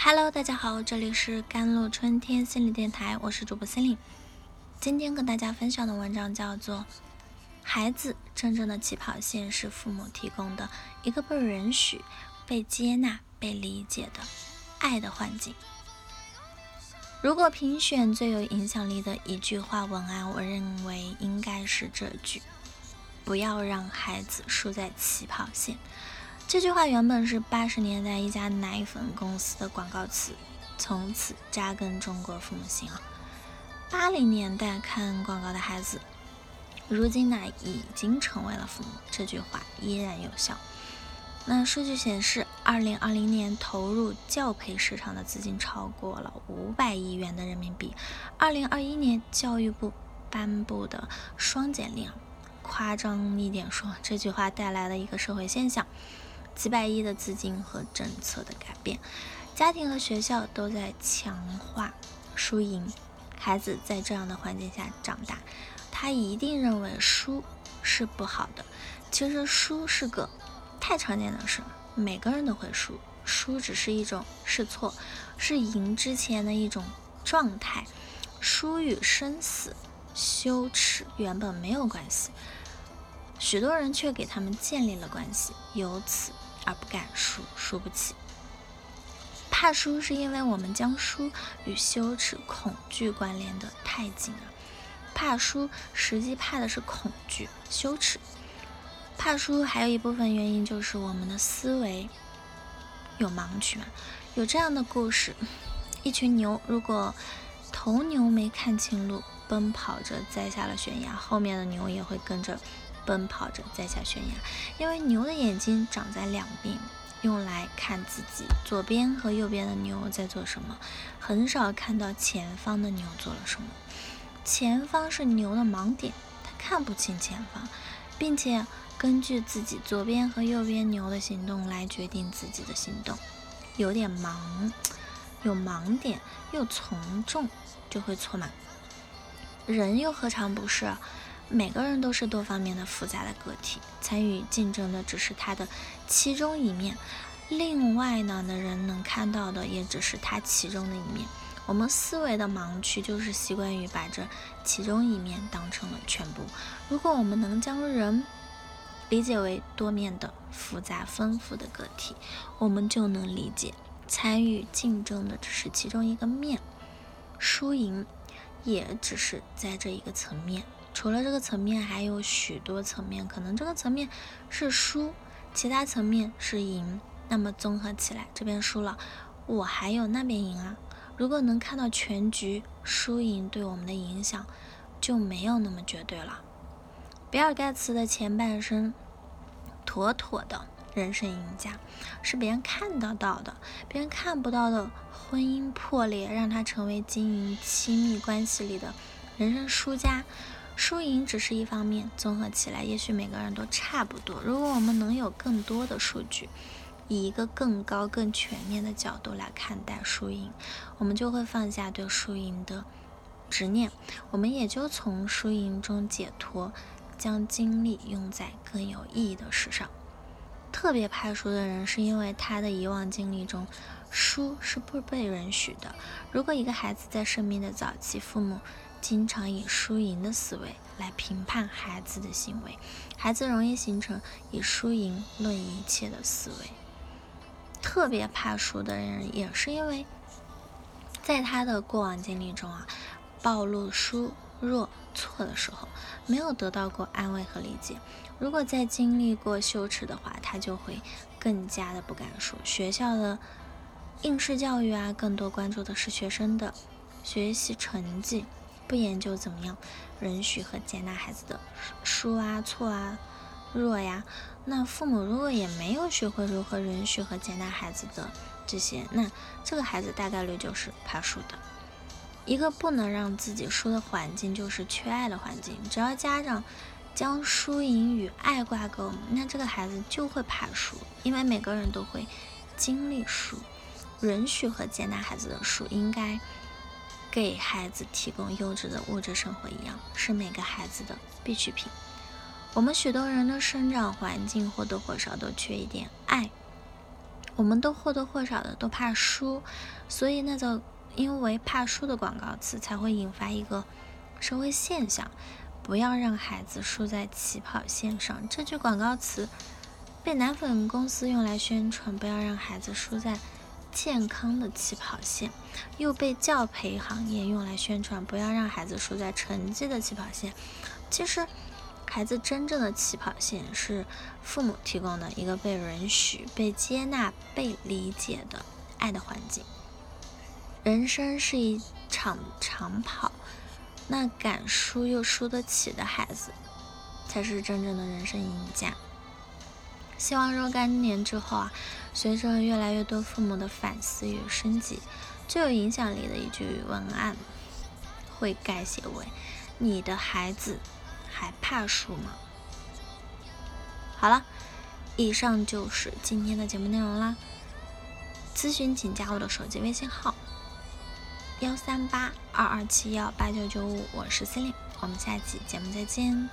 Hello，大家好，这里是甘露春天心理电台，我是主播心灵。今天跟大家分享的文章叫做《孩子真正的起跑线是父母提供的一个被允许、被接纳、被理解的爱的环境》。如果评选最有影响力的一句话文案，我认为应该是这句：不要让孩子输在起跑线。这句话原本是八十年代一家奶粉公司的广告词，从此扎根中国父母心啊。八零年代看广告的孩子，如今呢已经成为了父母，这句话依然有效。那数据显示，二零二零年投入教培市场的资金超过了五百亿元的人民币。二零二一年教育部颁布的双减令，夸张一点说，这句话带来了一个社会现象。几百亿的资金和政策的改变，家庭和学校都在强化输赢。孩子在这样的环境下长大，他一定认为输是不好的。其实输是个太常见的事，每个人都会输。输只是一种试错，是赢之前的一种状态。输与生死、羞耻原本没有关系，许多人却给他们建立了关系，由此。而不敢输，输不起。怕输是因为我们将输与羞耻、恐惧关联的太紧了。怕输实际怕的是恐惧、羞耻。怕输还有一部分原因就是我们的思维有盲区嘛。有这样的故事：一群牛，如果头牛没看清路，奔跑着栽下了悬崖，后面的牛也会跟着。奔跑着栽下悬崖，因为牛的眼睛长在两边，用来看自己左边和右边的牛在做什么，很少看到前方的牛做了什么。前方是牛的盲点，它看不清前方，并且根据自己左边和右边牛的行动来决定自己的行动，有点盲，有盲点又从众，就会错嘛。人又何尝不是？每个人都是多方面的复杂的个体，参与竞争的只是他的其中一面，另外呢的人能看到的也只是他其中的一面。我们思维的盲区就是习惯于把这其中一面当成了全部。如果我们能将人理解为多面的、复杂丰富的个体，我们就能理解参与竞争的只是其中一个面，输赢也只是在这一个层面。除了这个层面，还有许多层面，可能这个层面是输，其他层面是赢。那么综合起来，这边输了，我还有那边赢啊。如果能看到全局，输赢对我们的影响就没有那么绝对了。比尔盖茨的前半生妥妥的人生赢家，是别人看得到的，别人看不到的婚姻破裂，让他成为经营亲密关系里的人生输家。输赢只是一方面，综合起来，也许每个人都差不多。如果我们能有更多的数据，以一个更高、更全面的角度来看待输赢，我们就会放下对输赢的执念，我们也就从输赢中解脱，将精力用在更有意义的事上。特别怕输的人，是因为他的以往经历中，输是不被允许的。如果一个孩子在生命的早期，父母经常以输赢的思维来评判孩子的行为，孩子容易形成以输赢论一切的思维。特别怕输的人，也是因为在他的过往经历中啊，暴露输弱错的时候，没有得到过安慰和理解。如果在经历过羞耻的话，他就会更加的不敢输。学校的应试教育啊，更多关注的是学生的学习成绩。不研究怎么样允许和接纳孩子的输啊、错啊、弱呀，那父母如果也没有学会如何允许和接纳孩子的这些，那这个孩子大概率就是怕输的。一个不能让自己输的环境，就是缺爱的环境。只要家长将输赢与爱挂钩，那这个孩子就会怕输，因为每个人都会经历输。允许和接纳孩子的输，应该。给孩子提供优质的物质生活一样，是每个孩子的必需品。我们许多人的生长环境或多或少都缺一点爱。我们都或多或少的都怕输，所以那个因为怕输的广告词才会引发一个社会现象：不要让孩子输在起跑线上。这句广告词被奶粉公司用来宣传，不要让孩子输在健康的起跑线，又被教培行业用来宣传，不要让孩子输在成绩的起跑线。其实。孩子真正的起跑线是父母提供的一个被允许、被接纳、被理解的爱的环境。人生是一场长跑，那敢输又输得起的孩子，才是真正的人生赢家。希望若干年之后啊，随着越来越多父母的反思与升级，最有影响力的一句文案会改写为：“你的孩子。”还怕输吗？好了，以上就是今天的节目内容啦。咨询请加我的手机微信号：幺三八二二七幺八九九五，我是 c e l i n e 我们下期节目再见。